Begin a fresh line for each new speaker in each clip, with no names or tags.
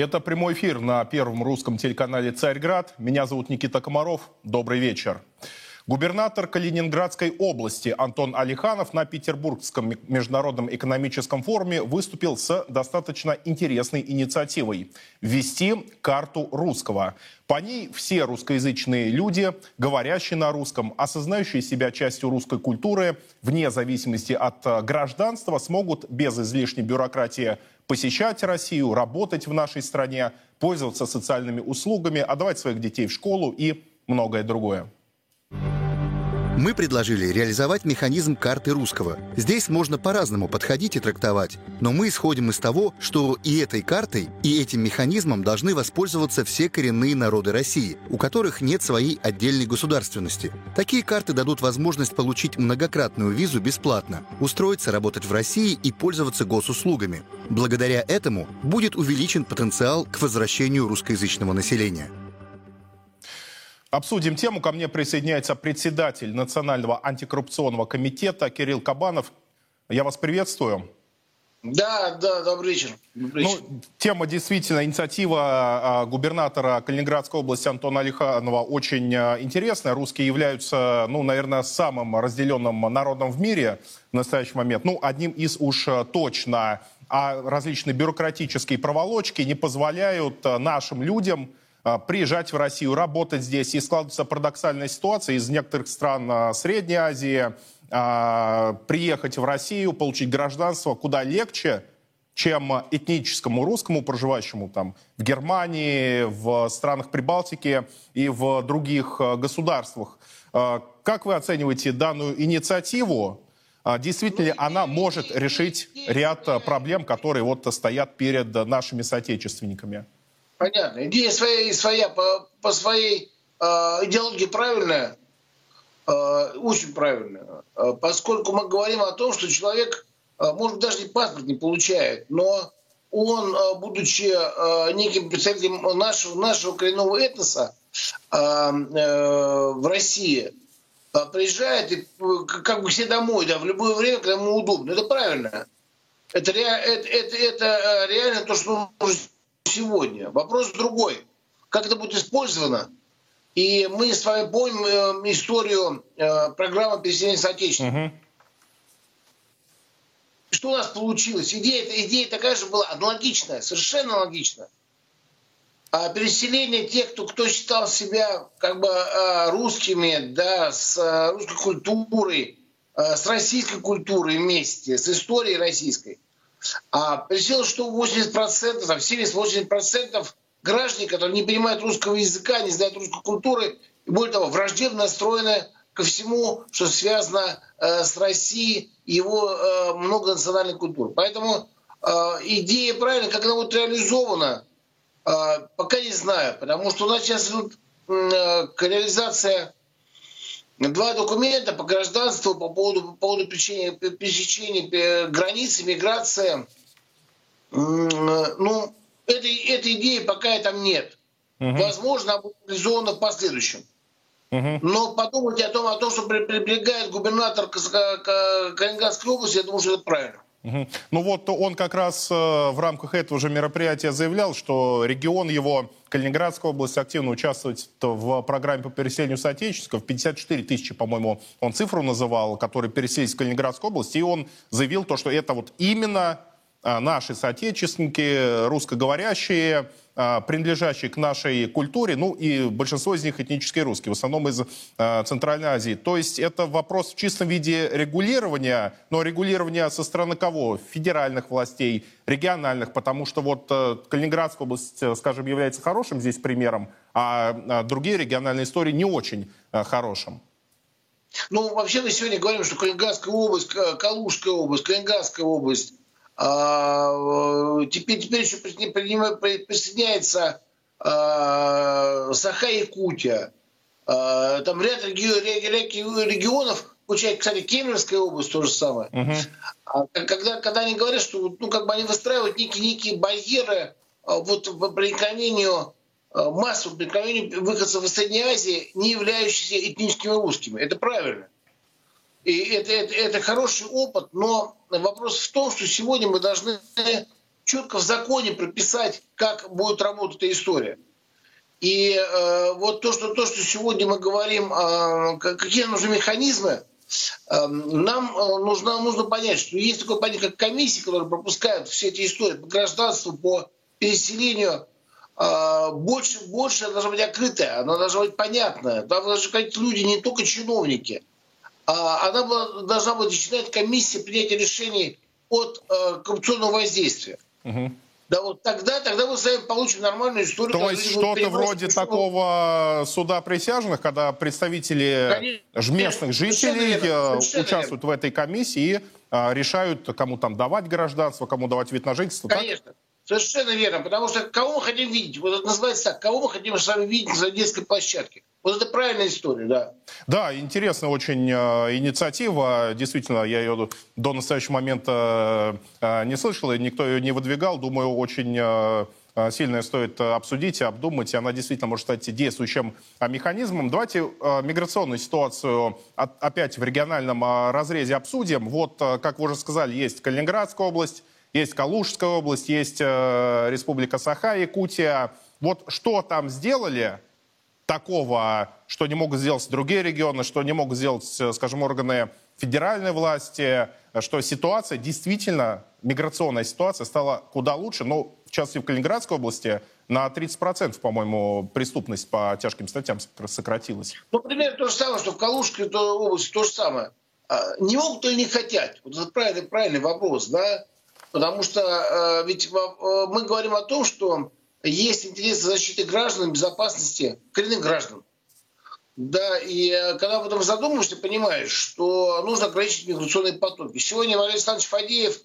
Это прямой эфир на первом русском телеканале «Царьград». Меня зовут Никита Комаров. Добрый вечер. Губернатор Калининградской области Антон Алиханов на Петербургском международном экономическом форуме выступил с достаточно интересной инициативой – ввести карту русского. По ней все русскоязычные люди, говорящие на русском, осознающие себя частью русской культуры, вне зависимости от э, гражданства, смогут без излишней бюрократии посещать Россию, работать в нашей стране, пользоваться социальными услугами, отдавать своих детей в школу и многое другое.
Мы предложили реализовать механизм карты русского. Здесь можно по-разному подходить и трактовать, но мы исходим из того, что и этой картой, и этим механизмом должны воспользоваться все коренные народы России, у которых нет своей отдельной государственности. Такие карты дадут возможность получить многократную визу бесплатно, устроиться работать в России и пользоваться госуслугами. Благодаря этому будет увеличен потенциал к возвращению русскоязычного населения.
Обсудим тему. Ко мне присоединяется председатель Национального антикоррупционного комитета Кирилл Кабанов. Я вас приветствую.
Да, да, добрый вечер.
Добрый вечер. Ну, тема действительно, инициатива а, губернатора Калининградской области Антона Алиханова очень а, интересная. Русские являются, ну, наверное, самым разделенным народом в мире в настоящий момент. Ну, одним из уж а, точно. А различные бюрократические проволочки не позволяют нашим людям приезжать в Россию, работать здесь. И складывается парадоксальная ситуация из некоторых стран а, Средней Азии, а, приехать в Россию, получить гражданство куда легче, чем этническому русскому, проживающему там в Германии, в странах Прибалтики и в других государствах. Как вы оцениваете данную инициативу? Действительно ли она может решить ряд проблем, которые вот стоят перед нашими соотечественниками?
Понятно. Идея своя, своя по, по своей э, идеологии правильная, э, очень правильная. Э, поскольку мы говорим о том, что человек, может даже и паспорт не получает, но он, будучи э, неким представителем нашего, нашего коренного этноса э, э, в России, приезжает и как бы все домой, да, в любое время, когда ему удобно. Это правильно. Это, это, это, это реально то, что нужно сегодня. Вопрос другой. Как это будет использовано? И мы с вами помним э, историю э, программы переселения соотечественников. Угу. Что у нас получилось? Идея, идея такая же была, аналогичная, совершенно аналогичная. А переселение тех, кто, кто считал себя как бы э, русскими, да, с русской культурой, с российской культурой вместе, с историей российской – а причина, что 80%, там 70-80% граждан, которые не понимают русского языка, не знают русской культуры, и более того, враждебно настроены ко всему, что связано э, с Россией его э, многонациональной культурой. Поэтому э, идея правильная, как она будет реализована, э, пока не знаю, потому что у нас сейчас идут э, реализация два документа по гражданству по поводу, по поводу пересечения, пересечения границы, миграция. Ну, этой, этой идеи пока там нет. Угу. Возможно, она будет реализована в последующем. Угу. Но подумайте о том, о том, что прибегает губернатор Калининградской области, я думаю, что это правильно.
Ну вот он как раз э, в рамках этого же мероприятия заявлял, что регион его, Калининградская область, активно участвует в программе по переселению соотечественников. 54 тысячи, по-моему, он цифру называл, которые переселились в Калининградскую область. И он заявил то, что это вот именно наши соотечественники, русскоговорящие, а, принадлежащие к нашей культуре, ну и большинство из них этнические русские, в основном из а, Центральной Азии. То есть это вопрос в чистом виде регулирования, но регулирования со стороны кого? Федеральных властей, региональных, потому что вот э, Калининградская область, э, скажем, является хорошим здесь примером, а, а другие региональные истории не очень э, хорошим.
Ну, вообще мы сегодня говорим, что Калининградская область, Калужская область, Калининградская область а, теперь, теперь еще присоединяется а, Саха-Якутия. А, там ряд регионов, включая, кстати, Кемеровская область то же самое. Угу. Когда, когда они говорят, что ну, как бы они выстраивают некие, некие барьеры вот, по проникновению массовому проникновению выходцев из Средней Азии, не являющихся этническими русскими. Это правильно. И это, это, это хороший опыт, но вопрос в том, что сегодня мы должны четко в законе прописать, как будет работать эта история. И э, вот то что, то, что сегодня мы говорим, э, какие нужны механизмы, э, нам э, нужно, нужно понять, что есть такое понятие, как комиссии, которые пропускают все эти истории по гражданству, по переселению. Э, больше, больше она должна быть открытая, она должна быть понятная. Там должны быть люди, не только чиновники. А она должна быть начинать комиссия принятия решений от э, коррупционного воздействия. Угу. Да, вот тогда, тогда мы с вами получим нормальную историю.
То есть что-то вроде что... такого суда присяжных, когда представители Конечно. местных жителей верно, участвуют верно. в этой комиссии и а, решают, кому там давать гражданство, кому давать вид на жительство.
Конечно. Так? Совершенно верно, потому что кого мы хотим видеть? Вот это называется так, кого мы хотим с вами видеть на детской площадке? Вот это правильная история, да.
Да, интересная очень э, инициатива. Действительно, я ее до настоящего момента э, не слышал, и никто ее не выдвигал. Думаю, очень э, э сильно стоит обсудить и обдумать, и она действительно может стать действующим э, механизмом. Давайте э, миграционную ситуацию опять в региональном разрезе обсудим. Вот, как вы уже сказали, есть Калининградская область, есть Калужская область, есть Республика Саха, Якутия. Вот что там сделали такого, что не могут сделать другие регионы, что не могут сделать, э, скажем, органы федеральной власти, что ситуация действительно, миграционная ситуация стала куда лучше. Ну, в частности, в Калининградской области на 30%, по-моему, преступность по тяжким статьям сократилась.
Ну, примерно то же самое, что в Калужской области то же самое. А, не могут или не хотят? Вот это правильный, правильный вопрос, да? Потому что э, ведь э, мы говорим о том, что есть интерес защиты граждан, безопасности коренных граждан. Да, и э, когда об этом задумаешься, понимаешь, что нужно ограничить миграционные потоки. Сегодня Валерий Александрович Фадеев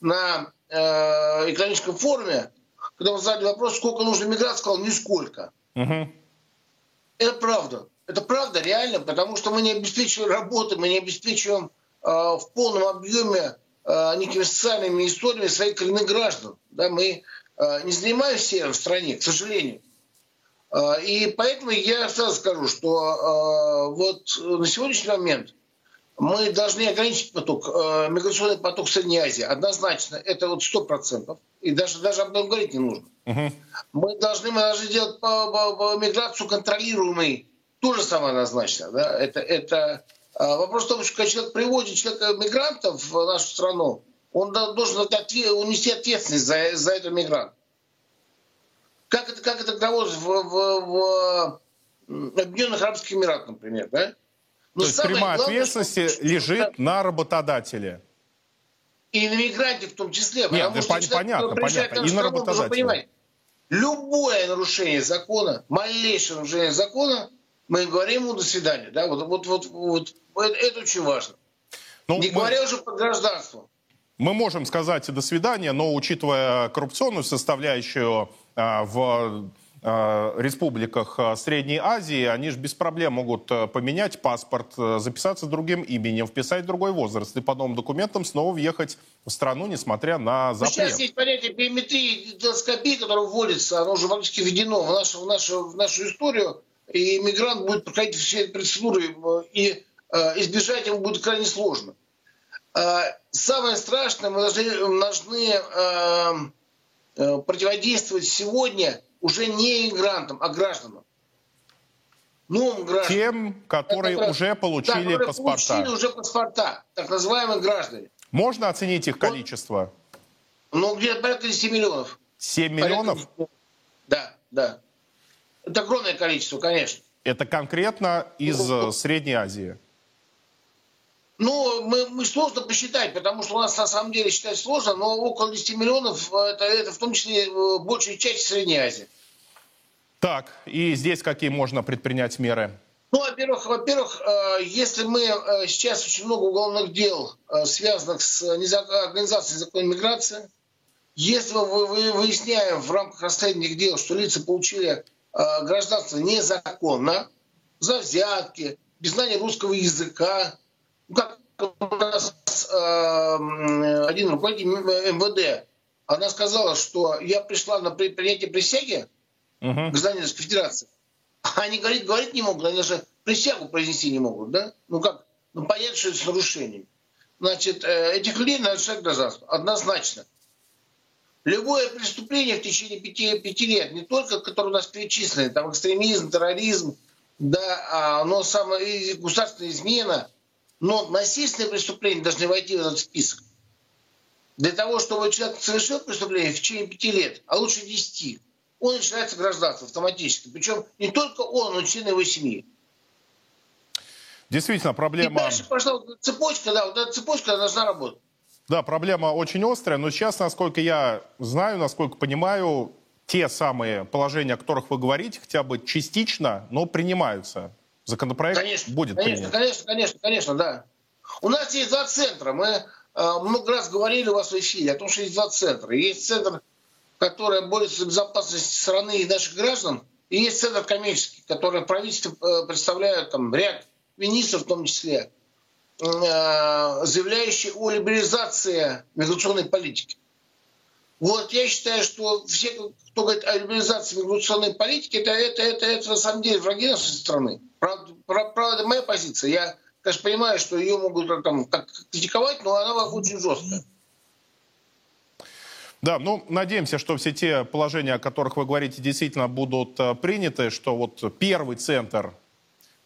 на э, экономическом форуме, когда мы задали вопрос, сколько нужно миграции, сказал, нисколько. Угу. Это правда. Это правда, реально, потому что мы не обеспечиваем работы, мы не обеспечиваем э, в полном объеме Э, некими социальными историями своих коренных граждан. Да, мы не занимаемся серым в стране, к сожалению. Э, и поэтому я сразу скажу, что вот на сегодняшний момент мы должны ограничить поток, миграционный поток в Средней Азии. Однозначно, это вот сто процентов. И даже, даже об этом говорить не нужно. Мы, должны, мы должны делать по, по, по миграцию контролируемой. Тоже самое однозначно. Да? Это, это вопрос в том, что когда человек приводит человека мигрантов в нашу страну, он должен унести ответственность за, за этого мигранта. Как это, как это доводится в, в, в Объединенных Арабских Эмиратах, например, да?
Но То есть прямая ответственность лежит на работодателе.
И на мигранте в том числе.
Нет, да, человек, понятно, понятно. И на работодателе.
Любое нарушение закона, малейшее нарушение закона, мы говорим ему до свидания. Да? Вот, вот, вот, вот это, это очень важно. Ну, Не мы... говоря уже по гражданству.
Мы можем сказать до свидания, но учитывая коррупционную составляющую а, в а, республиках а, Средней Азии, они же без проблем могут поменять паспорт, записаться другим именем, вписать другой возраст и по новым документам снова въехать в страну, несмотря на запрет.
Сейчас есть понятие биометрии и которое вводится, оно уже фактически введено в нашу, в нашу, в нашу историю, и иммигрант будет проходить все эти процедуры и избежать ему будет крайне сложно. Э, самое страшное, мы должны, должны э, противодействовать сегодня уже не иммигрантам, а гражданам.
Новым гражданам. Тем, которые это, уже получили да, которые паспорта.
получили уже паспорта, так называемые граждане.
Можно оценить их количество?
Ну, где-то порядка 10 миллионов.
7 миллионов?
Порядка... Да, да. Это огромное количество, конечно.
Это конкретно из ну, Средней Азии?
Ну, мы, мы сложно посчитать, потому что у нас на самом деле считать сложно, но около 10 миллионов это, это в том числе э, большая часть Средней Азии.
Так, и здесь какие можно предпринять меры?
Ну, во-первых, во-первых, э, если мы э, сейчас очень много уголовных дел, связанных с организацией незаконной миграции, если мы выясняем в рамках расследования дел, что лица получили гражданство незаконно, за взятки, без знания русского языка, ну, как у нас э, один руководитель МВД, она сказала, что я пришла на принятие присяги uh-huh. к зданию Федерации. А они говорить, говорить не могут, они даже присягу произнести не могут, да? Ну как? Ну понятно, что это с нарушением. Значит, э, этих людей надо лишать гражданства, однозначно. Любое преступление в течение пяти, пяти лет, не только которые у нас перечислены, там экстремизм, терроризм, да, а, но самое, государственная измена, но насильственные преступления должны войти в этот список. Для того, чтобы человек совершил преступление в течение пяти лет, а лучше десяти, он начинается гражданство автоматически. Причем не только он, но и члены его семьи.
Действительно, проблема... И
дальше пошла цепочка, да, вот эта цепочка должна работать.
Да, проблема очень острая, но сейчас, насколько я знаю, насколько понимаю, те самые положения, о которых вы говорите, хотя бы частично, но принимаются. Законопроект
конечно,
будет
конечно,
принят.
Конечно, конечно, конечно, да. У нас есть два центра. Мы э, много раз говорили у вас в эфире о том, что есть два центра. Есть центр, который борется за безопасность страны и наших граждан, и есть центр коммерческий, который правительство э, представляет там ряд министров в том числе. Э, заявляющий о либерализации миграционной политики. Вот я считаю, что все, кто говорит о либерализации миграционной политики, это, это, это, это на самом деле враги нашей страны. Правда, правда, моя позиция. Я, конечно, понимаю, что ее могут э, там, как, критиковать, но она очень жесткая.
Да, ну, надеемся, что все те положения, о которых вы говорите, действительно будут э, приняты, что вот первый центр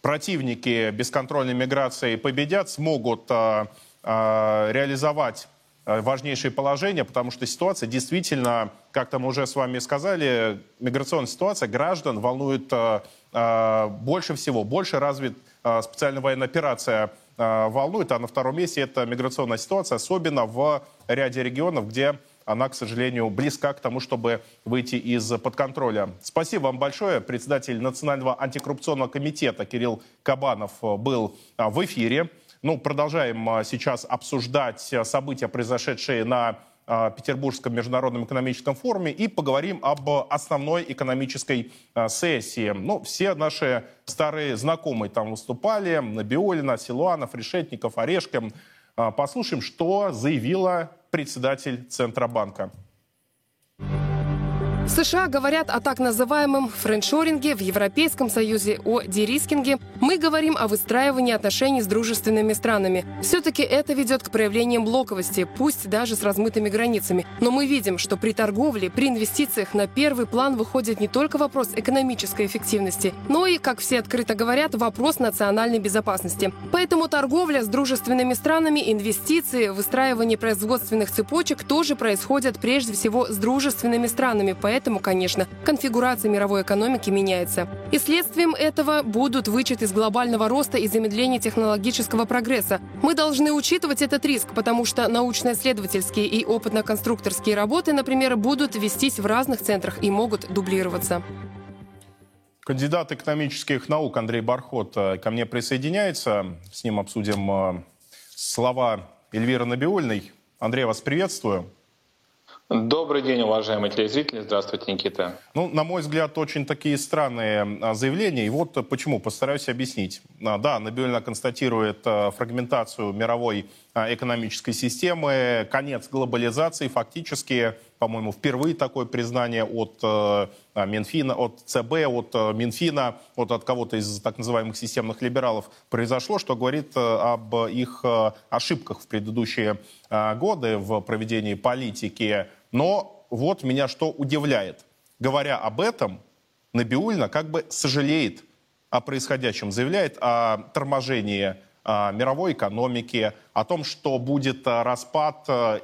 противники бесконтрольной миграции победят, смогут э, реализовать важнейшие положения, потому что ситуация действительно, как там уже с вами сказали, миграционная ситуация граждан волнует э, э, больше всего, больше развит э, специальная военная операция э, волнует, а на втором месте это миграционная ситуация, особенно в ряде регионов, где она, к сожалению, близка к тому, чтобы выйти из-под контроля. Спасибо вам большое. Председатель Национального антикоррупционного комитета Кирилл Кабанов был в эфире. Ну, продолжаем а, сейчас обсуждать события, произошедшие на а, Петербургском международном экономическом форуме и поговорим об основной экономической сессии. Ну, все наши старые знакомые там выступали. Набиолина, Силуанов, Решетников, Орешкин. Послушаем, что заявила председатель Центробанка.
В США говорят о так называемом френдшоринге, в Европейском Союзе о дерискинге. Мы говорим о выстраивании отношений с дружественными странами. Все-таки это ведет к проявлениям блоковости, пусть даже с размытыми границами. Но мы видим, что при торговле, при инвестициях на первый план выходит не только вопрос экономической эффективности, но и, как все открыто говорят, вопрос национальной безопасности. Поэтому торговля с дружественными странами, инвестиции, выстраивание производственных цепочек тоже происходят прежде всего с дружественными странами. Поэтому Поэтому, конечно, конфигурация мировой экономики меняется. И следствием этого будут вычет из глобального роста и замедления технологического прогресса. Мы должны учитывать этот риск, потому что научно-исследовательские и опытно-конструкторские работы, например, будут вестись в разных центрах и могут дублироваться.
Кандидат экономических наук Андрей Бархот э, ко мне присоединяется. С ним обсудим э, слова Эльвиры Набиульной. Андрей, вас приветствую.
Добрый день, уважаемые телезрители. Здравствуйте, Никита.
Ну, на мой взгляд, очень такие странные а, заявления. И вот почему. Постараюсь объяснить. А, да, Набиульна констатирует а, фрагментацию мировой экономической системы, конец глобализации. Фактически, по-моему, впервые такое признание от Минфина, от ЦБ, от Минфина, вот от кого-то из так называемых системных либералов произошло, что говорит об их ошибках в предыдущие годы в проведении политики. Но вот меня что удивляет. Говоря об этом, Набиульна как бы сожалеет о происходящем, заявляет о торможении а, мировой экономики, о том, что будет а, распад а,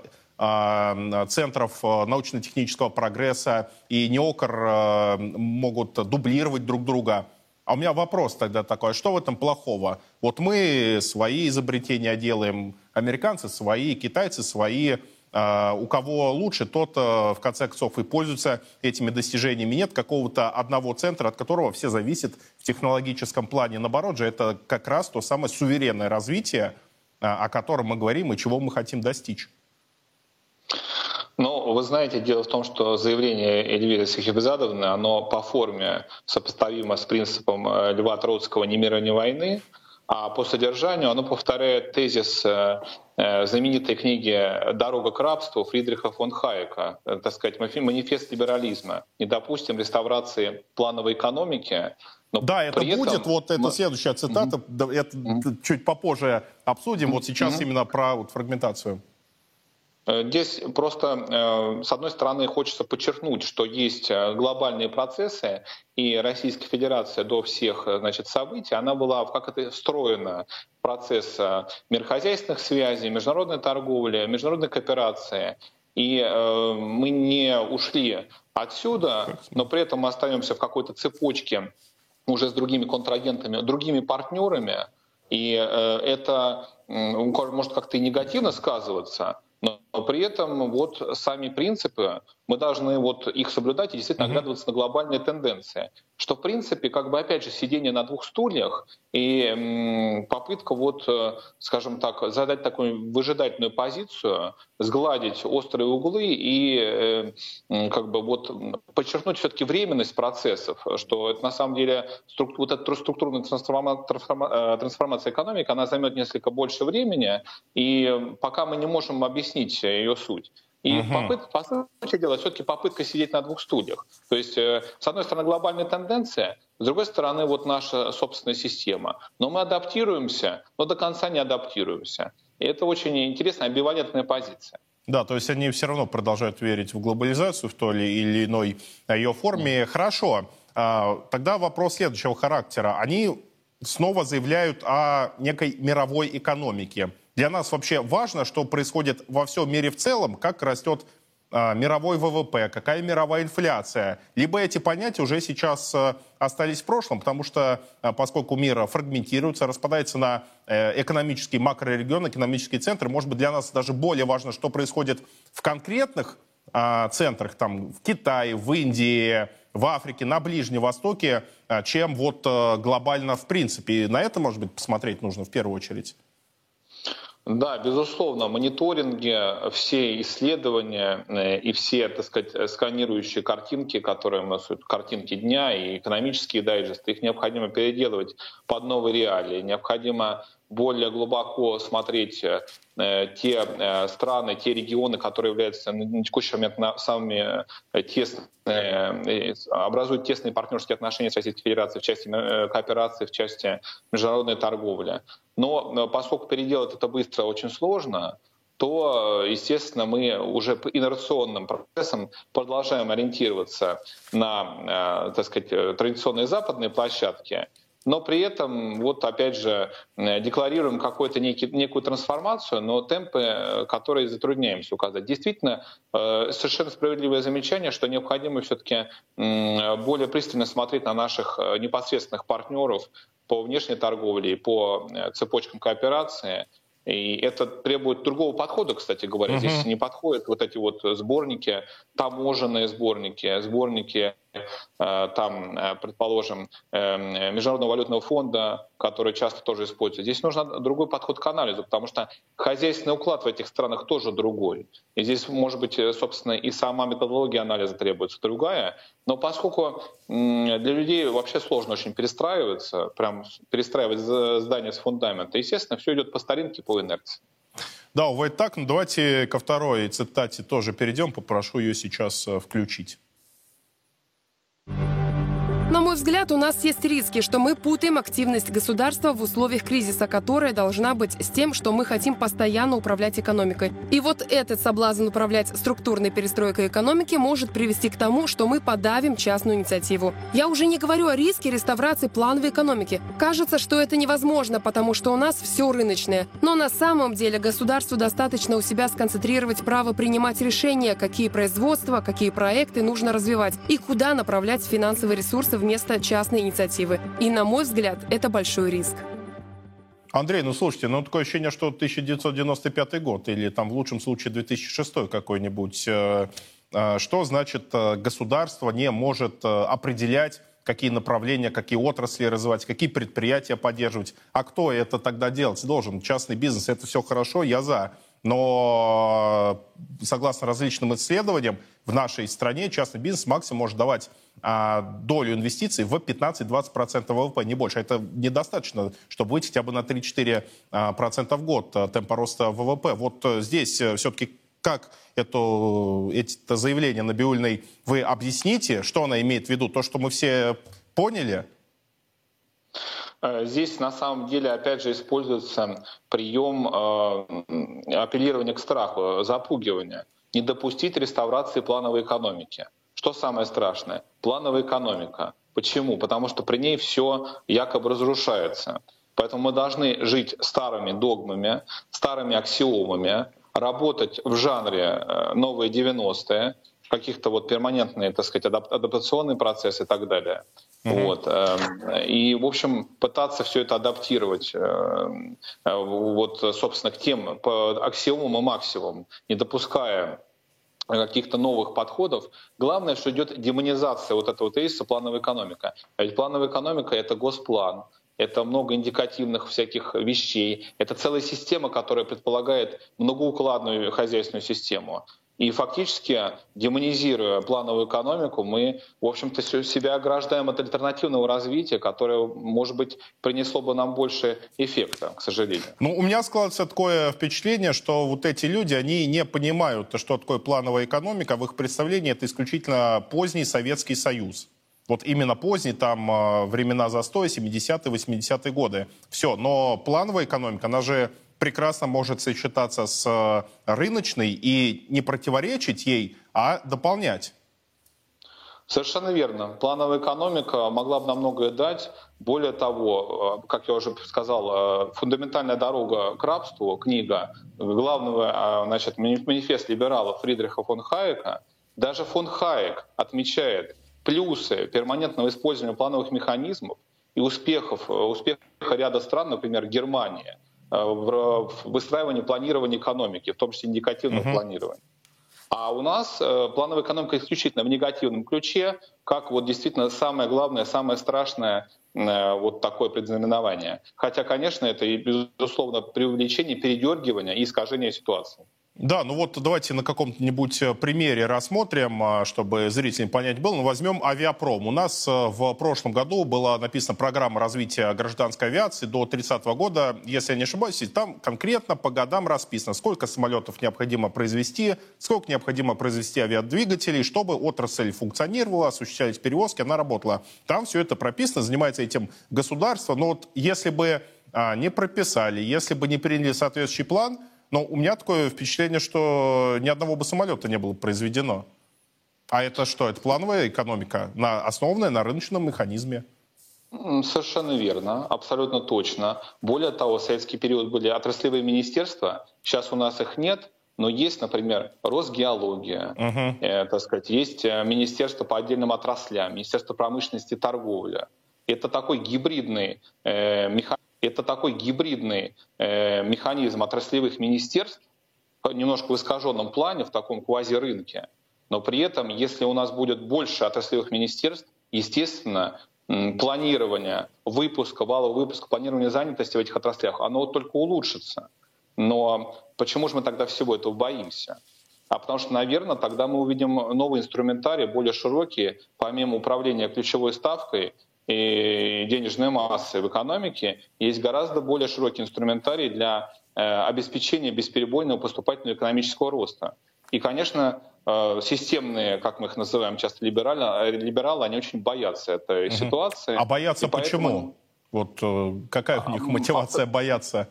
центров научно-технического прогресса, и неокр могут дублировать друг друга. А у меня вопрос тогда такой, что в этом плохого? Вот мы свои изобретения делаем, американцы свои, китайцы свои, а, у кого лучше, тот э, в конце концов и пользуется этими достижениями. Нет какого-то одного центра, от которого все зависит в технологическом плане. Наоборот же, это как раз то самое суверенное развитие, а, о котором мы говорим и чего мы хотим достичь.
Ну, вы знаете, дело в том, что заявление Эльвиры Сахибзадовны, оно по форме сопоставимо с принципом э, Льва Троцкого «ни мира, ни войны», а по содержанию оно повторяет тезис э, э, знаменитой книги «Дорога к рабству» Фридриха фон Хайека, так сказать, манифест либерализма. Не допустим реставрации плановой экономики,
но да, это будет, этом... вот это следующая цитата, mm-hmm. это mm-hmm. чуть попозже обсудим, mm-hmm. вот сейчас mm-hmm. именно про вот, фрагментацию.
Э, здесь просто, с одной стороны, хочется подчеркнуть, что есть глобальные процессы, и Российская Федерация до всех значит, событий, она была как это встроена процесс мирохозяйственных связей, международной торговли, международной кооперации. И мы не ушли отсюда, но при этом мы остаемся в какой-то цепочке уже с другими контрагентами, другими партнерами, и э, это может как-то и негативно сказываться, но при этом вот сами принципы, мы должны вот их соблюдать и действительно оглядываться на глобальные тенденции. Что, в принципе, как бы опять же сидение на двух стульях и попытка вот, э, скажем так, задать такую выжидательную позицию, сгладить острые углы и э, как бы вот подчеркнуть все-таки временность процессов, что это на самом деле структура, вот эта структурная трансформация, трансформация экономики, она займет несколько больше времени, и пока мы не можем объяснить ее суть. И угу. попытка, по сути дела, все-таки попытка сидеть на двух стульях. То есть, э, с одной стороны, глобальная тенденция, с другой стороны, вот наша собственная система. Но мы адаптируемся, но до конца не адаптируемся. И это очень интересная амбивалентная позиция.
Да, то есть они все равно продолжают верить в глобализацию в той или иной ее форме. Mm. Хорошо. А, тогда вопрос следующего характера. Они снова заявляют о некой мировой экономике. Для нас вообще важно, что происходит во всем мире в целом, как растет э, мировой ВВП, какая мировая инфляция. Либо эти понятия уже сейчас э, остались в прошлом, потому что э, поскольку мир фрагментируется, распадается на э, экономические макрорегионы, экономические центры, может быть, для нас даже более важно, что происходит в конкретных центрах, там, в Китае, в Индии, в Африке, на Ближнем Востоке, чем вот э, глобально в принципе. И на это, может быть, посмотреть нужно в первую очередь.
Да, безусловно, мониторинги, все исследования э, и все, так сказать, сканирующие картинки, которые нас картинки дня и экономические дайджесты, их необходимо переделывать под новые реалии. Необходимо более глубоко смотреть э, те э, страны, те регионы, которые являются на текущий момент самыми тесными, образуют тесные партнерские отношения с Российской Федерацией в части кооперации, в части международной торговли. Но поскольку переделать это быстро очень сложно, то, естественно, мы уже по инерционным процессам продолжаем ориентироваться на, э, так сказать, традиционные западные площадки, но при этом, вот опять же, декларируем какую-то некую трансформацию, но темпы, э, которые затрудняемся указать. Действительно, э, совершенно справедливое замечание, что необходимо все-таки более пристально смотреть на наших непосредственных партнеров по внешней торговле и по э, цепочкам кооперации. И это требует другого подхода, кстати говоря. Uh-huh. Здесь не подходят вот эти вот сборники, таможенные сборники, сборники Э, там, э, предположим, э, Международного валютного фонда, который часто тоже используется. Здесь нужен другой подход к анализу, потому что хозяйственный уклад в этих странах тоже другой. И здесь, может быть, собственно, и сама методология анализа требуется другая. Но поскольку для людей вообще сложно очень перестраиваться, прям перестраивать здание с фундамента, естественно, все идет по старинке, по инерции.
Да, увы, так. Ну, давайте ко второй цитате тоже перейдем. Попрошу ее сейчас включить.
На мой взгляд, у нас есть риски, что мы путаем активность государства в условиях кризиса, которая должна быть с тем, что мы хотим постоянно управлять экономикой. И вот этот соблазн управлять структурной перестройкой экономики может привести к тому, что мы подавим частную инициативу. Я уже не говорю о риске реставрации плановой экономики. Кажется, что это невозможно, потому что у нас все рыночное. Но на самом деле государству достаточно у себя сконцентрировать право принимать решения, какие производства, какие проекты нужно развивать и куда направлять финансовые ресурсы вместо частной инициативы. И, на мой взгляд, это большой риск.
Андрей, ну слушайте, ну такое ощущение, что 1995 год или там в лучшем случае 2006 какой-нибудь. Э, э, что значит э, государство не может определять какие направления, какие отрасли развивать, какие предприятия поддерживать. А кто это тогда делать должен? Частный бизнес, это все хорошо, я за. Но согласно различным исследованиям, в нашей стране частный бизнес максимум может давать а, долю инвестиций в 15-20% ВВП, не больше. Это недостаточно, чтобы выйти хотя бы на 3-4% а, в год а, темпа роста ВВП. Вот э, здесь э, все-таки как это, это заявление Набиульной вы объясните, что она имеет в виду? То, что мы все поняли –
Э, здесь на самом деле опять же используется прием э, апеллирования к страху, запугивания. Не допустить реставрации плановой экономики. Что самое страшное? Плановая экономика. Почему? Потому что при ней все якобы разрушается. Поэтому мы должны жить старыми догмами, старыми аксиомами, работать в жанре э, новые 90-е, каких-то вот перманентные, так сказать, адаптационные процессы и так далее. Mm-hmm. Вот. Эм, и, в общем, пытаться все это адаптировать эм, э, вот, собственно, к тем по аксиомам и максимумам, не допуская каких-то новых подходов. Главное, что идет демонизация вот этого тезиса плановая экономика. А ведь плановая экономика — это госплан, это много индикативных всяких вещей, это целая система, которая предполагает многоукладную хозяйственную систему. И фактически, демонизируя плановую экономику, мы, в общем-то, себя ограждаем от альтернативного развития, которое, может быть, принесло бы нам больше эффекта, к сожалению.
Ну, у меня складывается такое впечатление, что вот эти люди, они не понимают, что такое плановая экономика. В их представлении это исключительно поздний Советский Союз. Вот именно поздний, там а, времена застоя, 70-е, 80-е годы. Все, но плановая экономика, она же прекрасно может сочетаться с э, рыночной и не противоречить ей, а дополнять.
Совершенно верно. Плановая экономика могла бы нам многое дать. Более того, э, как я уже сказал, э, фундаментальная дорога к рабству, книга главного значит, манифест либерала Фридриха фон Хайека, даже фон Хайек отмечает плюсы перманентного использования плановых механизмов и успехов, успеха ряда стран, например, Германия – в выстраивании планирования экономики, в том числе индикативного uh-huh. планирования. А у нас э, плановая экономика исключительно в негативном ключе, как вот действительно самое главное, самое страшное э, вот такое предзнаменование. Хотя, конечно, это и, безусловно, преувеличение, передергивание и искажение ситуации.
Да, ну вот давайте на каком-нибудь э, примере рассмотрим, а, чтобы зрителям понять было. Ну, возьмем авиапром. У нас э, в прошлом году была написана программа развития гражданской авиации до 30 года. Если я не ошибаюсь, там конкретно по годам расписано, сколько самолетов необходимо произвести, сколько необходимо произвести авиадвигателей, чтобы отрасль функционировала, осуществлялись перевозки, она работала. Там все это прописано, занимается этим государство. Но вот если бы а, не прописали, если бы не приняли соответствующий план – но у меня такое впечатление, что ни одного бы самолета не было произведено. А это что? Это плановая экономика, на, основанная на рыночном механизме.
Совершенно верно, абсолютно точно. Более того, в советский период были отраслевые министерства, сейчас у нас их нет, но есть, например, Росгеология, uh-huh. э, так сказать, есть э, министерство по отдельным отраслям, Министерство промышленности и торговли. Это такой гибридный э, механизм это такой гибридный э, механизм отраслевых министерств, немножко в искаженном плане, в таком квазирынке. Но при этом, если у нас будет больше отраслевых министерств, естественно, планирование выпуска, валового выпуска, планирование занятости в этих отраслях, оно только улучшится. Но почему же мы тогда всего этого боимся? А потому что, наверное, тогда мы увидим новые инструментарии, более широкие, помимо управления ключевой ставкой, и денежной массы в экономике, есть гораздо более широкий инструментарий для э, обеспечения бесперебойного поступательного экономического роста. И, конечно, э, системные, как мы их называем часто либералы, э, либералы они очень боятся этой угу. ситуации.
А боятся и почему? Поэтому... Вот какая у них а, мотивация бояться?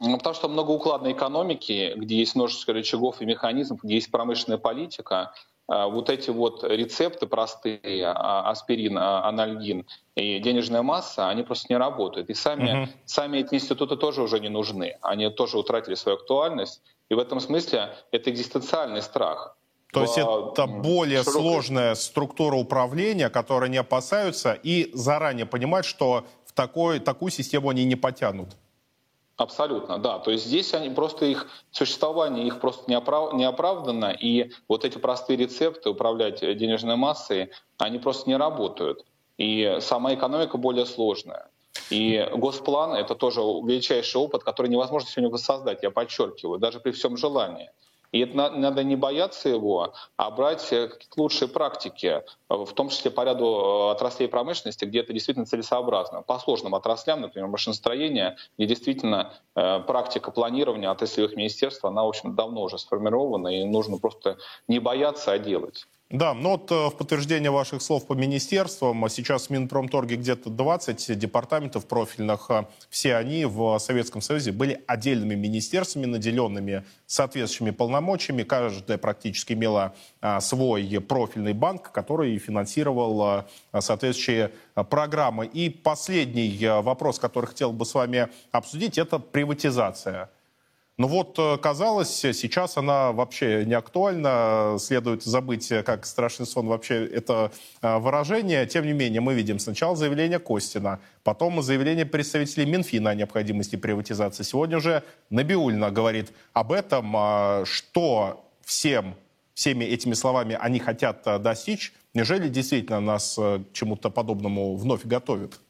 Ну, потому что многоукладной экономики, где есть множество рычагов и механизмов, где есть промышленная политика, а, вот эти вот рецепты простые, а, аспирин, а, анальгин и денежная масса, они просто не работают. И сами, угу. сами эти институты тоже уже не нужны. Они тоже утратили свою актуальность. И в этом смысле это экзистенциальный страх.
То есть это более широкой... сложная структура управления, которой не опасаются, и заранее понимать, что в такой, такую систему они не потянут.
Абсолютно, да. То есть здесь они просто их существование их просто не, оправ, и вот эти простые рецепты управлять денежной массой, они просто не работают. И сама экономика более сложная. И госплан — это тоже величайший опыт, который невозможно сегодня воссоздать, я подчеркиваю, даже при всем желании. И это надо не бояться его, а брать э, какие-то лучшие практики, э, в том числе по ряду э, отраслей промышленности, где это действительно целесообразно. По сложным отраслям, например, машиностроение, где действительно практика планирования отраслевых министерств, она, в общем, давно уже сформирована, и нужно просто не бояться, а делать.
Да, но вот э, в подтверждение ваших слов по министерствам, сейчас в Минпромторге где-то 20 департаментов профильных, э, все они в Советском Союзе были отдельными министерствами, наделенными соответствующими полномочиями. Каждая практически имела э, свой профильный банк, который финансировал соответствующие программы. И последний вопрос, который хотел бы с вами обсудить, это приватизация. Ну вот, э, казалось, сейчас она вообще не актуальна. Следует забыть, как страшный сон вообще это э, выражение. Тем не менее, мы видим сначала заявление Костина, потом заявление представителей Минфина о необходимости приватизации. Сегодня уже Набиульна говорит об этом, а что всем, всеми этими словами они хотят э, достичь. Неужели действительно нас к чему-то подобному вновь готовят?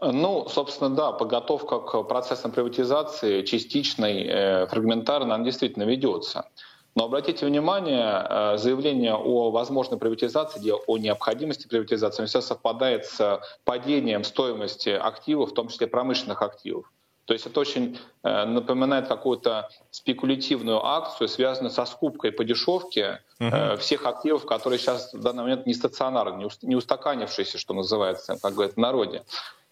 Ну, собственно, да, подготовка к процессам приватизации частичной, э, фрагментарной, она действительно ведется. Но обратите внимание, э, заявление о возможной приватизации, о необходимости приватизации, все совпадает с падением стоимости активов, в том числе промышленных активов. То есть это очень э, напоминает какую-то спекулятивную акцию, связанную со скупкой по дешевке угу. всех активов, которые сейчас в данный момент не стационарны, не устаканившиеся, что называется, как говорят в народе.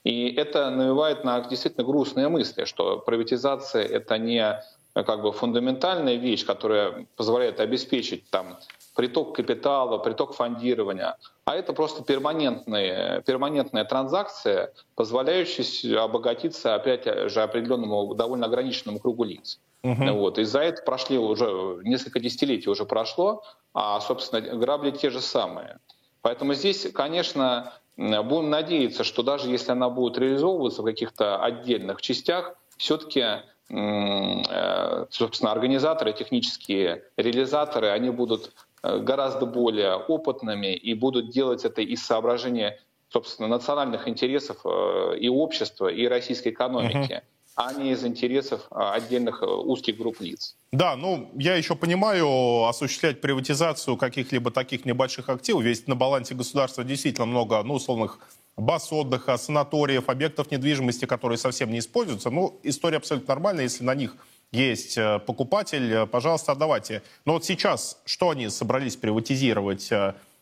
И это навевает на действительно грустные мысли, что приватизация — это не как бы фундаментальная вещь, которая позволяет обеспечить там, приток капитала, приток фондирования, а это просто перманентная, перманентная транзакция, позволяющая обогатиться, опять же, определенному довольно ограниченному кругу лиц. Угу. Вот. И за это прошли уже несколько десятилетий уже прошло, а, собственно, грабли те же самые. Поэтому здесь, конечно, Будем надеяться, что даже если она будет реализовываться в каких-то отдельных частях, все-таки э, собственно, организаторы, технические реализаторы, они будут э, гораздо более опытными и будут делать это из соображения, собственно, национальных интересов э, и общества, и российской экономики. Uh-huh а не из интересов а, отдельных э, узких групп лиц.
Да, ну, я еще понимаю, осуществлять приватизацию каких-либо таких небольших активов, ведь на балансе государства действительно много, ну, условных баз отдыха, санаториев, объектов недвижимости, которые совсем не используются. Ну, история абсолютно нормальная, если на них есть э, покупатель, э, пожалуйста, отдавайте. Но вот сейчас что они собрались приватизировать?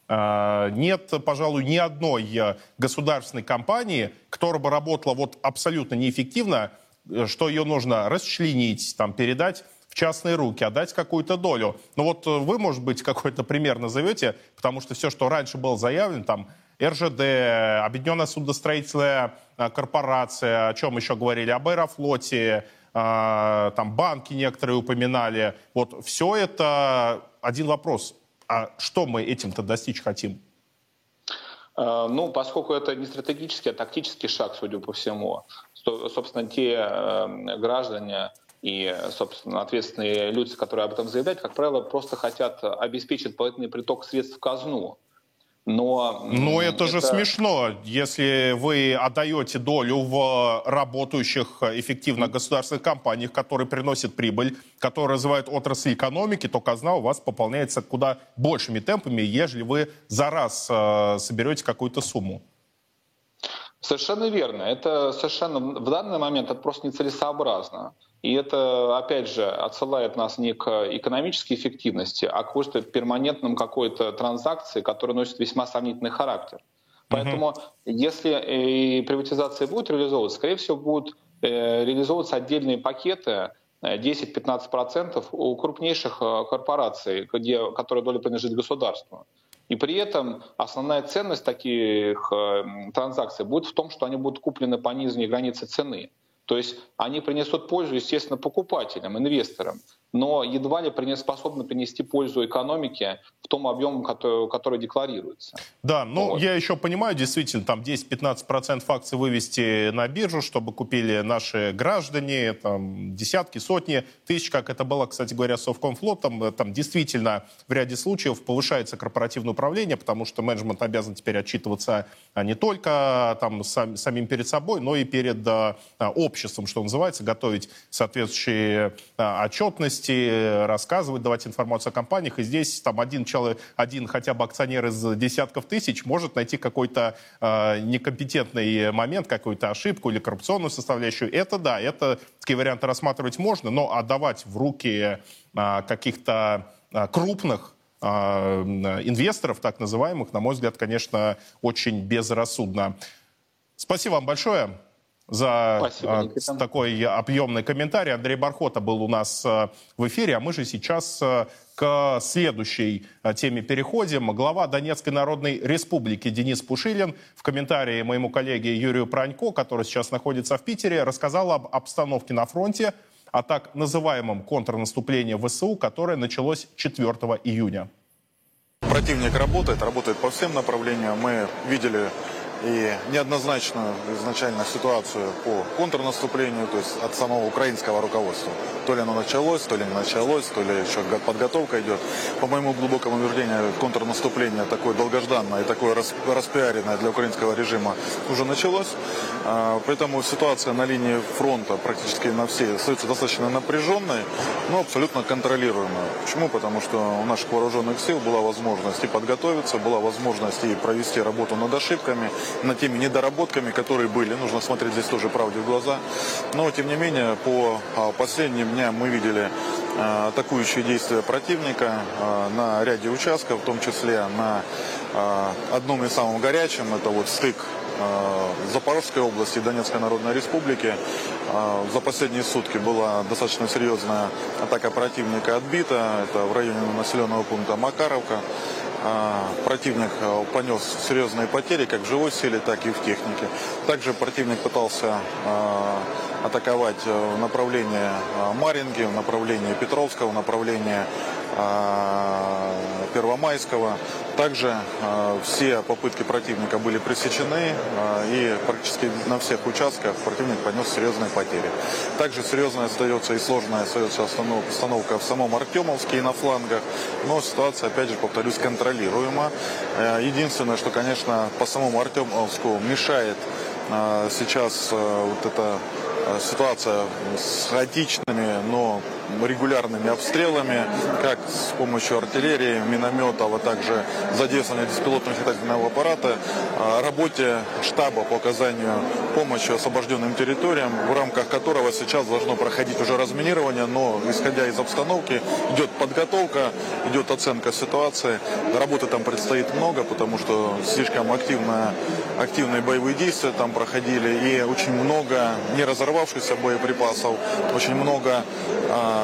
Нет, пожалуй, ни одной государственной компании, которая бы работала вот абсолютно неэффективно, что ее нужно расчленить, там, передать в частные руки, отдать какую-то долю. Ну вот э, вы, может быть, какой-то пример назовете, потому что все, что раньше было заявлено, там, РЖД, Объединенная судостроительная э, корпорация, о чем еще говорили, об Аэрофлоте, там банки некоторые упоминали. Вот все это один вопрос. А что мы этим-то достичь хотим?
Ну, поскольку это не стратегический, а тактический шаг, судя по всему, собственно, те э, граждане и, собственно, ответственные люди, которые об этом заявляют, как правило, просто хотят обеспечить дополнительный приток средств в казну.
Но, Но это, это же смешно, если вы отдаете долю в работающих эффективно государственных компаниях, которые приносят прибыль, которые развивают отрасли экономики, то казна у вас пополняется куда большими темпами, ежели вы за раз э, соберете какую-то сумму.
Совершенно верно. Это совершенно в данный момент это просто нецелесообразно. И это, опять же, отсылает нас не к экономической эффективности, а к просто перманентным какой-то транзакции, которая носит весьма сомнительный характер. Поэтому, uh-huh. если и приватизация будет реализовываться, скорее всего, будут э, реализовываться отдельные пакеты 10-15% э, у крупнейших э, корпораций, где, которые доля принадлежит государству. И при этом основная ценность таких транзакций будет в том, что они будут куплены по нижней границе цены. То есть они принесут пользу, естественно, покупателям, инвесторам но едва ли способны принести пользу экономике в том объеме, который, который декларируется.
Да, ну вот. я еще понимаю, действительно, там 10-15% акций вывести на биржу, чтобы купили наши граждане, там десятки, сотни тысяч, как это было, кстати говоря, с Совкомфлотом, там действительно в ряде случаев повышается корпоративное управление, потому что менеджмент обязан теперь отчитываться не только там сам, самим перед собой, но и перед а, обществом, что называется, готовить соответствующие а, отчетности, новости, рассказывать, давать информацию о компаниях. И здесь там один человек, один хотя бы акционер из десятков тысяч может найти какой-то э, некомпетентный момент, какую-то ошибку или коррупционную составляющую. Это да, это такие варианты рассматривать можно, но отдавать в руки э, каких-то э, крупных инвесторов, так называемых, на мой взгляд, конечно, очень безрассудно. Спасибо вам большое за Спасибо, э, такой объемный комментарий. Андрей Бархота был у нас э, в эфире, а мы же сейчас э, к следующей теме переходим. Глава Донецкой Народной Республики Денис Пушилин в комментарии моему коллеге Юрию Пронько, который сейчас находится в Питере, рассказал об обстановке на фронте, о так называемом контрнаступлении ВСУ, которое началось 4 июня.
Противник работает, работает по всем направлениям. Мы видели и неоднозначную изначально ситуацию по контрнаступлению, то есть от самого украинского руководства. То ли оно началось, то ли не началось, то ли еще подготовка идет. По моему глубокому убеждению, контрнаступление такое долгожданное и такое распиаренное для украинского режима уже началось. А, поэтому ситуация на линии фронта практически на всей остается достаточно напряженной, но абсолютно контролируемой. Почему? Потому что у наших вооруженных сил была возможность и подготовиться, была возможность и провести работу над ошибками, над теми недоработками, которые были. Нужно смотреть здесь тоже правде в глаза. Но, тем не менее, по а, последним дням мы видели а, атакующие действия противника а, на ряде участков, в том числе на одном из самых горячем, это вот стык Запорожской области и Донецкой Народной Республики. За последние сутки была достаточно серьезная атака противника отбита. Это в районе населенного пункта Макаровка. А, противник а, понес серьезные потери как в живой силе, так и в технике. Также противник пытался а, атаковать в направлении Маринги, в направлении Петровского, в направлении Первомайского. Также э, все попытки противника были пресечены, э, и практически на всех участках противник понес серьезные потери. Также серьезная остается и сложная остается остановка в самом Артемовске и на флангах, но ситуация, опять же, повторюсь, контролируема. Э, единственное, что, конечно, по самому Артемовску мешает сейчас вот эта ситуация с хаотичными, но регулярными обстрелами, как с помощью артиллерии, минометов, а также задействования беспилотных летательного аппарата, работе штаба по оказанию помощи освобожденным территориям, в рамках которого сейчас должно проходить уже разминирование, но исходя из обстановки идет подготовка, идет оценка ситуации. Работы там предстоит много, потому что слишком активно, активные боевые действия там проходили и очень много не разорвавшихся боеприпасов, очень много а, а,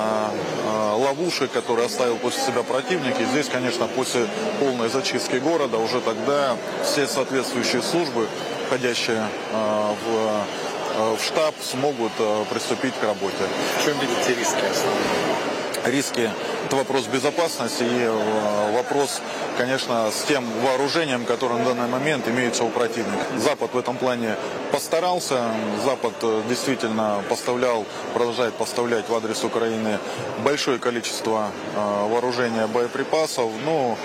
ловушек, которые оставил после себя противник. И здесь, конечно, после полной зачистки города уже тогда все соответствующие службы, входящие а, в, в штаб, смогут приступить к работе.
В чем видите риски основные?
риски – это вопрос безопасности и э, вопрос, конечно, с тем вооружением, которое на данный момент имеется у противника. Запад в этом плане постарался. Запад э, действительно поставлял, продолжает поставлять в адрес Украины большое количество э, вооружения, боеприпасов. Ну,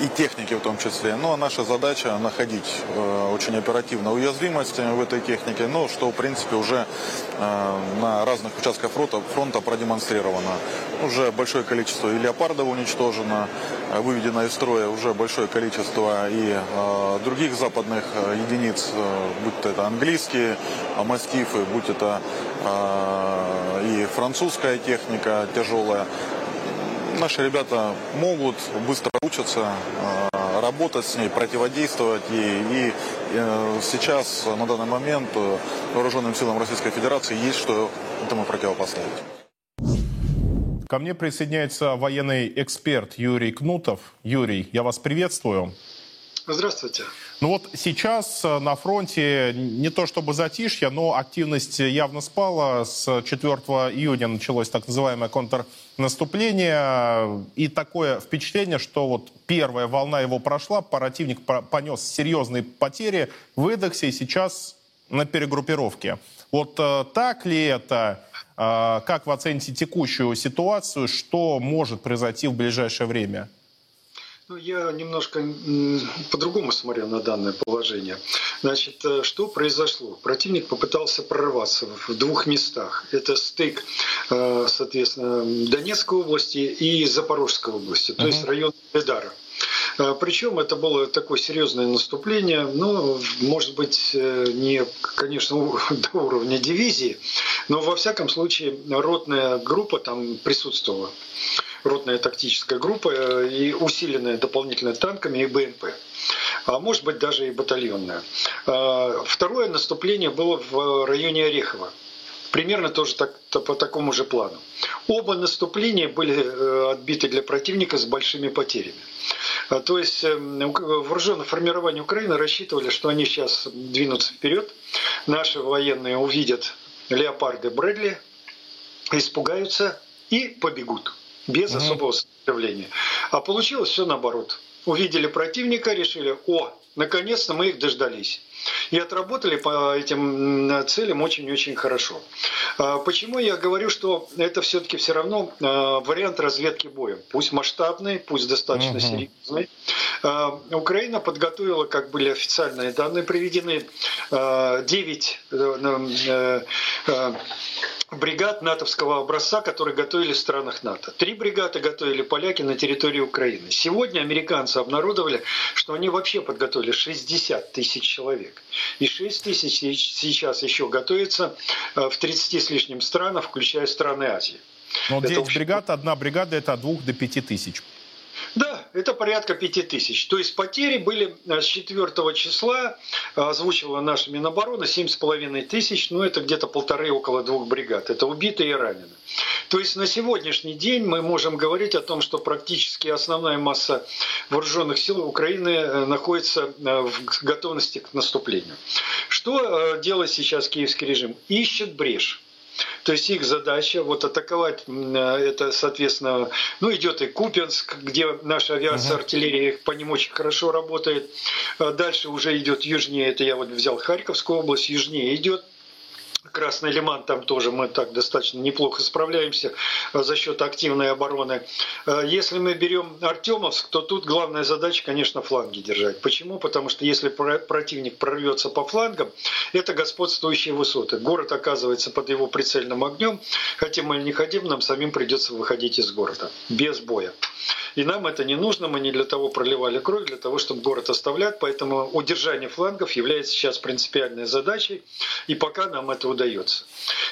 и техники в том числе. Но наша задача находить э, очень оперативно уязвимости в этой технике, но что, в принципе, уже э, на разных участках фронта, фронта продемонстрировано. Уже большое количество и леопардов уничтожено, э, выведено из строя уже большое количество и э, других западных э, единиц, э, будь то это английские э, мастифы, будь это э, и французская техника тяжелая. Наши ребята могут, быстро учатся, э, работать с ней, противодействовать ей. И э, сейчас, на данный момент, э, вооруженным силам Российской Федерации есть что этому противопоставить.
Ко мне присоединяется военный эксперт Юрий Кнутов. Юрий, я вас приветствую.
Здравствуйте.
Ну вот сейчас э, на фронте не то чтобы затишье, но активность явно спала. С 4 июня началось так называемое контрнаступление. И такое впечатление, что вот первая волна его прошла, противник понес серьезные потери, выдохся и сейчас на перегруппировке. Вот э, так ли это? Э, как вы оцените текущую ситуацию? Что может произойти в ближайшее время?
Ну, я немножко по-другому смотрю на данное положение. Значит, э, что произошло? Противник попытался прорваться в двух местах. Это стык, э, соответственно, Донецкой области и Запорожской области, то uh-huh. есть район Эдара. Э, Причем это было такое серьезное наступление, но, может быть, не, конечно, до уровня дивизии, но во всяком случае ротная группа там присутствовала. Ротная тактическая группа и усиленная дополнительно танками и БМП а может быть даже и батальонная. Второе наступление было в районе Орехова примерно тоже так, по такому же плану. Оба наступления были отбиты для противника с большими потерями. То есть вооруженное формирование Украины рассчитывали, что они сейчас двинутся вперед, наши военные увидят леопарды Брэдли, испугаются и побегут без mm особого сопротивления. А получилось все наоборот. Увидели противника, решили, о, наконец-то мы их дождались и отработали по этим целям очень-очень хорошо. А почему я говорю, что это все-таки все равно а, вариант разведки боем? Пусть масштабный, пусть достаточно угу. серьезный. А, Украина подготовила, как были официальные данные приведены, 9 бригад натовского образца, которые готовили в странах НАТО. Три бригады готовили поляки на территории Украины. Сегодня американцы обнародовали, что они вообще подготовили 60 тысяч человек. И 6 тысяч сейчас еще готовится э, в 30 с лишним странах, включая страны Азии.
Но 9 это... бригад, одна бригада это от 2 до 5 тысяч.
Да, это порядка 5 тысяч. То есть потери были э, с 4 числа, э, озвучивала наша Минобороны, 7,5 тысяч, ну это где-то полторы, около двух бригад. Это убитые и ранены. То есть на сегодняшний день мы можем говорить о том, что практически основная масса вооруженных сил Украины э, находится в готовности к наступлению. Что делает сейчас киевский режим? Ищет брешь. То есть их задача вот атаковать, это, соответственно, ну идет и Купенск, где наша авиация, артиллерия по ним очень хорошо работает. А дальше уже идет южнее, это я вот взял Харьковскую область, южнее идет Красный Лиман, там тоже мы так достаточно неплохо справляемся э, за счет активной обороны. Э, если мы берем Артемовск, то тут главная задача, конечно, фланги держать. Почему? Потому что если противник прорвется по флангам, это господствующие высоты. Город оказывается под его прицельным огнем, хотим мы или не хотим, нам самим придется выходить из города без боя. И нам это не нужно, мы не для того проливали кровь, для того, чтобы город оставлять, поэтому удержание флангов является сейчас принципиальной задачей, и пока нам это удается.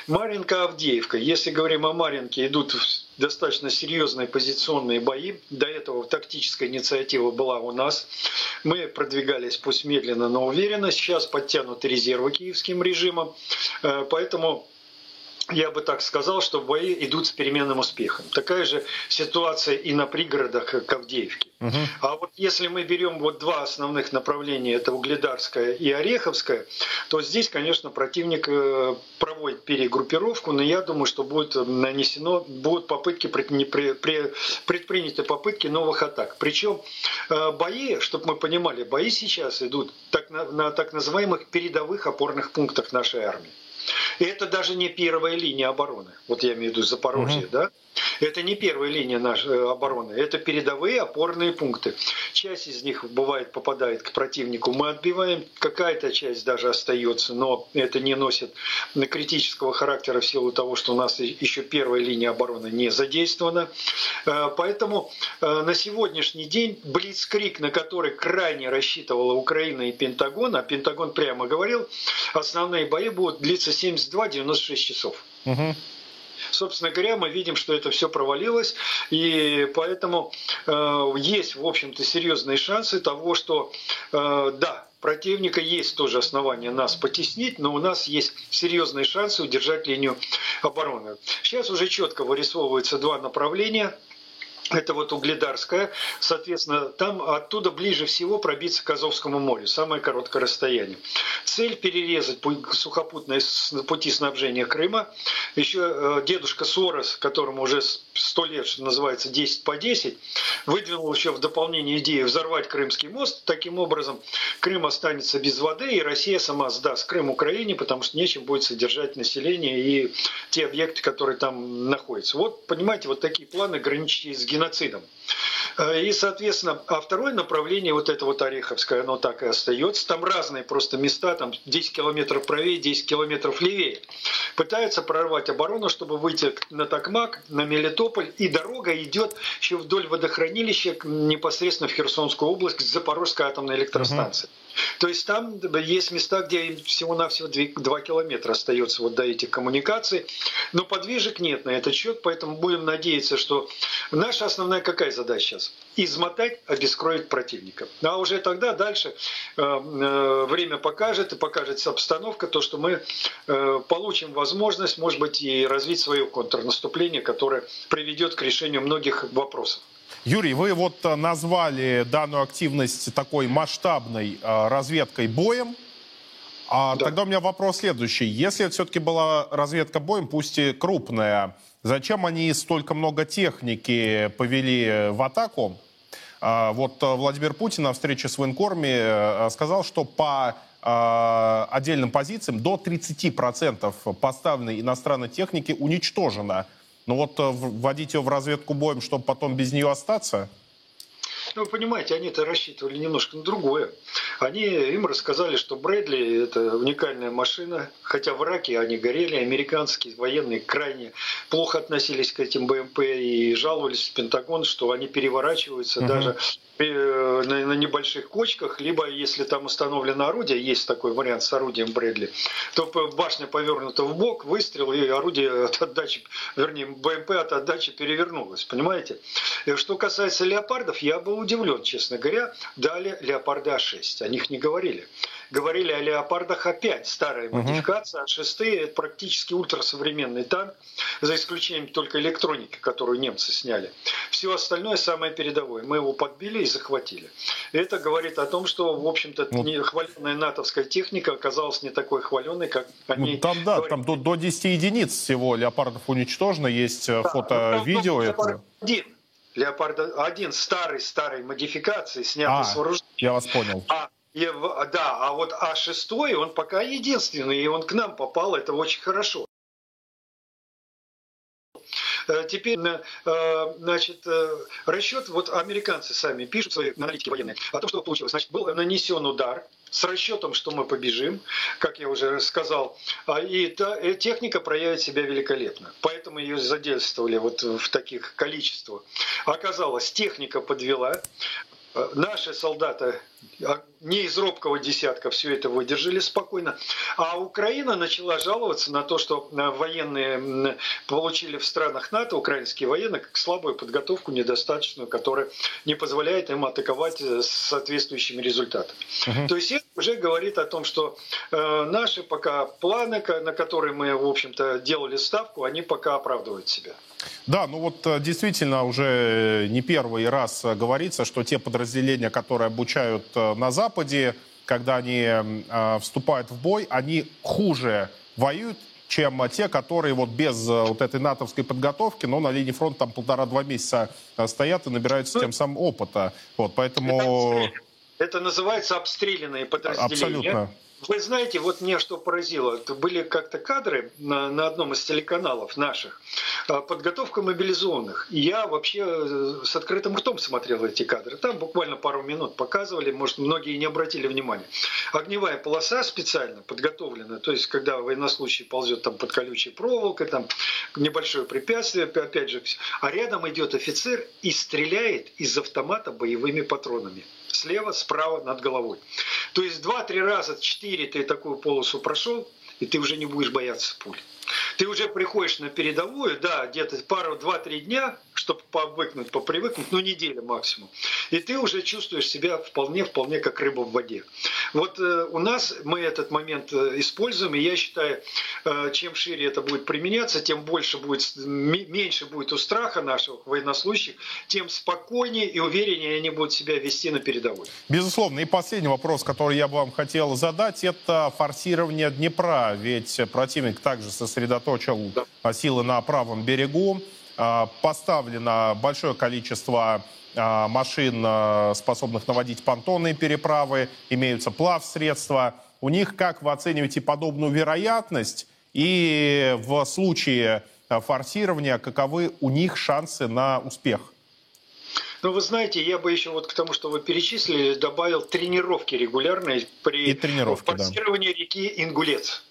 Маринка, Авдеевка. Если говорим о Маринке, идут достаточно серьезные позиционные бои. До этого тактическая инициатива была у нас. Мы продвигались пусть медленно, но уверенно. Сейчас подтянуты резервы киевским режимом. Э, поэтому я бы так сказал, что бои идут с переменным успехом. Такая же ситуация и на пригородах, как Авдеевке. Угу. А вот если мы берем вот два основных направления, это Угледарское и Ореховское, то здесь, конечно, противник э, проводит перегруппировку, но я думаю, что будет нанесено, будут попытки, предприняты попытки новых атак. Причем э, бои, чтобы мы понимали, бои сейчас идут так, на, на так называемых передовых опорных пунктах нашей армии. И это даже не первая линия обороны. Вот я имею в виду Запорожье, угу. да? Это не первая линия нашей э, обороны, это передовые опорные пункты. Часть из них бывает попадает к противнику, мы отбиваем, какая-то часть даже остается, но это не носит критического характера в силу того, что у нас еще первая линия обороны не задействована. Э, поэтому э, на сегодняшний день Блицкрик, на который крайне рассчитывала Украина и Пентагон, а Пентагон прямо говорил, основные бои будут длиться 72-96 часов. Угу собственно говоря, мы видим, что это все провалилось, и поэтому э, есть, в общем-то, серьезные шансы того, что, э, да, противника есть тоже основания нас потеснить, но у нас есть серьезные шансы удержать линию обороны. Сейчас уже четко вырисовываются два направления – это вот Угледарская, соответственно, там оттуда ближе всего пробиться к Азовскому морю, самое короткое расстояние. Цель перерезать сухопутные пути снабжения Крыма. Еще э, дедушка Сорос, которому уже сто лет, что называется, 10 по 10, выдвинул еще в дополнение идею взорвать Крымский мост. Таким образом, Крым останется без воды, и Россия сама сдаст Крым Украине, потому что нечем будет содержать население и те объекты, которые там находятся. Вот, понимаете, вот такие планы, граничащие с геноцидом. Э, и, соответственно, а второе направление, вот это вот Ореховское, оно так и остается. Там разные просто места, там 10 километров правее, 10 километров левее. Пытаются прорвать оборону, чтобы выйти на Токмак, на Мелитополь. И дорога идет еще вдоль водохранилища непосредственно в Херсонскую область, к Запорожской атомной электростанции. Угу. То есть там есть места, где всего-навсего 2 километра остается вот до этих коммуникаций, но подвижек нет на этот счет, поэтому будем надеяться, что наша основная какая задача сейчас? Измотать, обескровить противника. А уже тогда дальше э, э, время покажет, и покажется обстановка, то, что мы э, получим возможность, может быть, и развить свое контрнаступление, которое приведет к решению многих вопросов.
Юрий, вы вот э, назвали данную активность такой масштабной э, разведкой боем. А да. тогда у меня вопрос следующий. Если это все-таки была разведка боем, пусть и крупная, зачем они столько много техники повели в атаку? А, вот э, Владимир Путин на встрече с военкорами сказал, что по отдельным позициям до 30% поставленной иностранной техники уничтожено. Ну вот э, вводить ее в разведку боем, чтобы потом без нее остаться?
Ну, вы понимаете, они-то рассчитывали немножко на другое. Они им рассказали, что Брэдли – это уникальная машина, хотя в Ираке они горели, американские военные крайне плохо относились к этим БМП и жаловались в Пентагон, что они переворачиваются угу. даже Э, на, на небольших кочках, либо если там установлено орудие, есть такой вариант с орудием Брэдли, то башня повернута в бок, выстрел, и орудие от отдачи, вернее, БМП от отдачи перевернулось, понимаете? И что касается леопардов, я был удивлен, честно говоря, дали леопарды А6, о них не говорили говорили о леопардах опять старая угу. модификация, а шестые это практически ультрасовременный танк, за исключением только электроники, которую немцы сняли. Все остальное самое передовое. Мы его подбили и захватили. Это говорит о том, что, в общем-то, ну, хваленная натовская техника оказалась не такой хваленной, как они...
Ну, там, да, там до, до 10 единиц всего леопардов уничтожено, есть э, да, фото, ну, видео.
Леопард один. Леопард один старый-старой модификации, снятый а, с вооружения.
Я вас понял.
А и, да, а вот А6, он пока единственный, и он к нам попал, это очень хорошо. Э, теперь, э, значит, э, расчет, вот американцы сами пишут, свои аналитики военные, о том, что получилось. Значит, был нанесен удар с расчетом, что мы побежим, как я уже сказал, а, и та, техника проявит себя великолепно. Поэтому ее задействовали вот в таких количествах. Оказалось, техника подвела, наши солдаты а, не из робкого десятка все это выдержали спокойно. А Украина начала жаловаться на то, что э, военные получили в странах НАТО, украинские военные, как слабую подготовку, недостаточную, которая не позволяет им атаковать э, с соответствующими результатами. Угу. То есть это уже говорит о том, что э, наши пока планы, на которые мы, в общем-то, делали ставку, они пока оправдывают себя.
Да, ну вот действительно уже не первый раз говорится, что те подразделения, которые обучают Э, на Западе, когда они э, вступают в бой, они хуже воюют, чем те, которые вот без э, вот этой натовской подготовки, но на линии фронта там полтора-два месяца стоят и набираются тем самым опыта. Вот, поэтому...
Это, это называется обстрелянные подразделения.
Абсолютно.
Вы знаете, вот мне что поразило, это были как-то кадры на, на одном из телеканалов наших, а, подготовка мобилизованных. Я вообще э, с открытым ртом смотрел эти кадры. Там буквально пару минут показывали, может, многие не обратили внимания. Огневая полоса специально подготовлена, то есть, когда военнослужащий ползет там под колючей проволокой, там небольшое препятствие, опять же, а рядом идет офицер и стреляет из автомата боевыми патронами слева, справа, над головой. То есть два-три раза, четыре ты такую полосу прошел, и ты уже не будешь бояться пуль. Ты уже приходишь на передовую, да, где-то пару, два-три дня, чтобы повыкнуть, попривыкнуть, ну неделя максимум. И ты уже чувствуешь себя вполне-вполне как рыба в воде. Вот э, у нас мы этот момент э, используем, и я считаю, э, чем шире это будет применяться, тем больше будет, меньше будет у страха наших военнослужащих, тем спокойнее и увереннее они будут себя вести на передовой.
Безусловно. И последний вопрос, который я бы вам хотел задать, это форсирование Днепра. Ведь противник также сосредоточил да. силы на правом берегу. А, поставлено большое количество а, машин, а, способных наводить понтонные переправы, имеются плавсредства. У них, как вы оцениваете подобную вероятность? И в случае форсирования, каковы у них шансы на успех?
Ну, вы знаете, я бы еще вот к тому, что вы перечислили, добавил тренировки регулярные при форсировании
да.
реки Ингулец.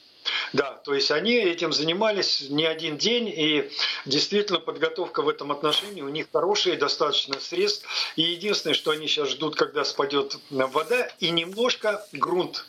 Да, то есть они этим занимались не один день, и действительно подготовка в этом отношении у них хорошая, достаточно средств. И единственное, что они сейчас ждут, когда спадет вода, и немножко грунт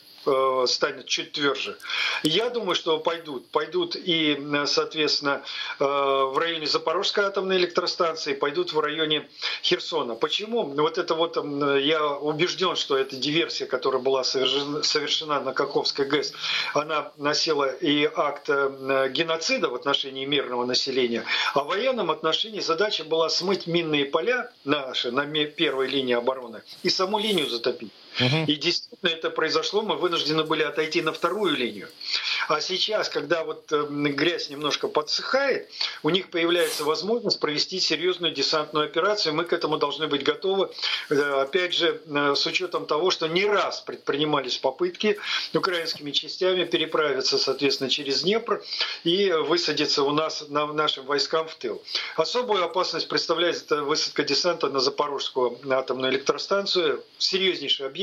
станет чуть тверже. Я думаю, что пойдут. Пойдут и, соответственно, э, в районе Запорожской атомной электростанции, пойдут в районе Херсона. Почему? Вот это вот, я убежден, что эта диверсия, которая была совершена, на Каховской ГЭС, она носила и акт э, геноцида в отношении мирного населения, а в военном отношении задача была смыть минные поля наши на первой линии обороны и саму линию затопить. Угу. И действительно это произошло, мы вынуждены были отойти на вторую линию. А сейчас, когда вот эм, грязь немножко подсыхает, у них появляется возможность провести серьезную десантную операцию. Мы к этому должны быть готовы. Э, опять же, э, с учетом того, что не раз предпринимались попытки украинскими частями переправиться, соответственно, через Днепр и высадиться у нас, на, нашим войскам в тыл. Особую опасность представляет высадка десанта на Запорожскую атомную электростанцию. Серьезнейший объект объект.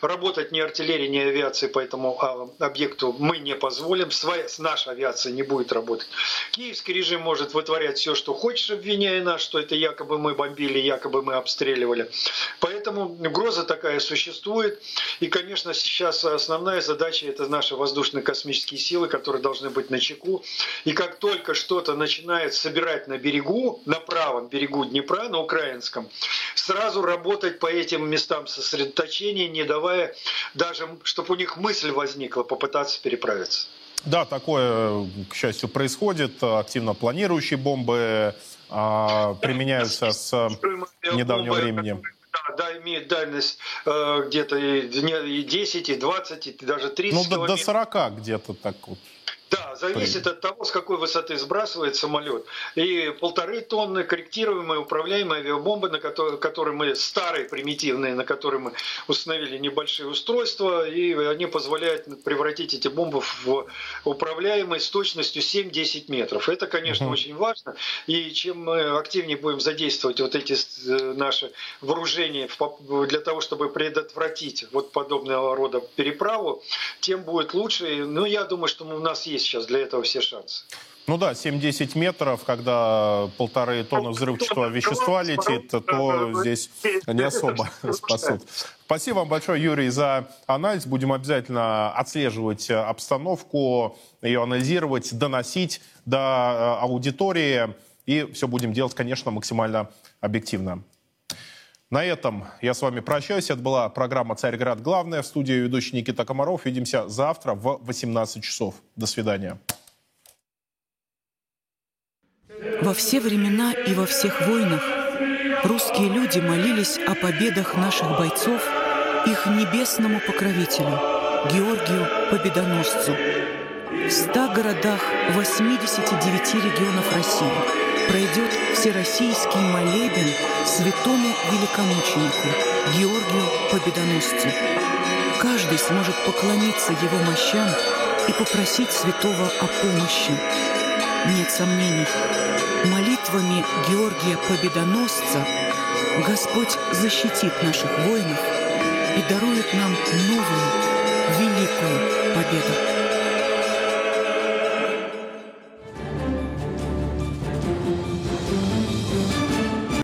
Работать ни артиллерии, ни авиации по этому а, объекту мы не позволим. С нашей авиацией не будет работать. Киевский режим может вытворять все, что хочешь, обвиняя нас, что это якобы мы бомбили, якобы мы обстреливали. Поэтому угроза такая существует. И, конечно, сейчас основная задача – это наши воздушно-космические силы, которые должны быть на чеку. И как только что-то начинает собирать на берегу, на правом берегу Днепра, на украинском, сразу работать по этим местам сосредоточения, не давая даже, чтобы у них мысль возникла попытаться переправиться.
Да, такое, к счастью, происходит. Активно планирующие бомбы а, применяются с недавнего времени.
Да, имеет дальность э, где-то и 10, и 20, и даже 30
Ну, до, до 40 где-то так вот.
Да, зависит от того, с какой высоты сбрасывает самолет. И полторы тонны корректируемые, управляемые авиабомбы, на которые, которые мы, старые, примитивные, на которые мы установили небольшие устройства, и они позволяют превратить эти бомбы в управляемые с точностью 7-10 метров. Это, конечно, uh-huh. очень важно. И чем мы активнее будем задействовать вот эти э, наши вооружения для того, чтобы предотвратить вот подобного рода переправу, тем будет лучше. Ну, я думаю, что у нас есть есть сейчас для этого все шансы.
Ну да, 7-10 метров, когда полторы тонны взрывчатого вещества летит, то здесь не особо спасут. Спасибо вам большое, Юрий, за анализ. Будем обязательно отслеживать обстановку, ее анализировать, доносить до э, аудитории. И все будем делать, конечно, максимально объективно. На этом я с вами прощаюсь. Это была программа «Царьград. Главное». В студии ведущий Никита Комаров. Увидимся завтра в 18 часов. До свидания.
Во все времена и во всех войнах русские люди молились о победах наших бойцов их небесному покровителю, Георгию Победоносцу. В ста городах 89 регионов России – пройдет всероссийский молебен святому великомученику Георгию Победоносцу. Каждый сможет поклониться его мощам и попросить святого о помощи. Нет сомнений, молитвами Георгия Победоносца Господь защитит наших воинов и дарует нам новую, великую победу.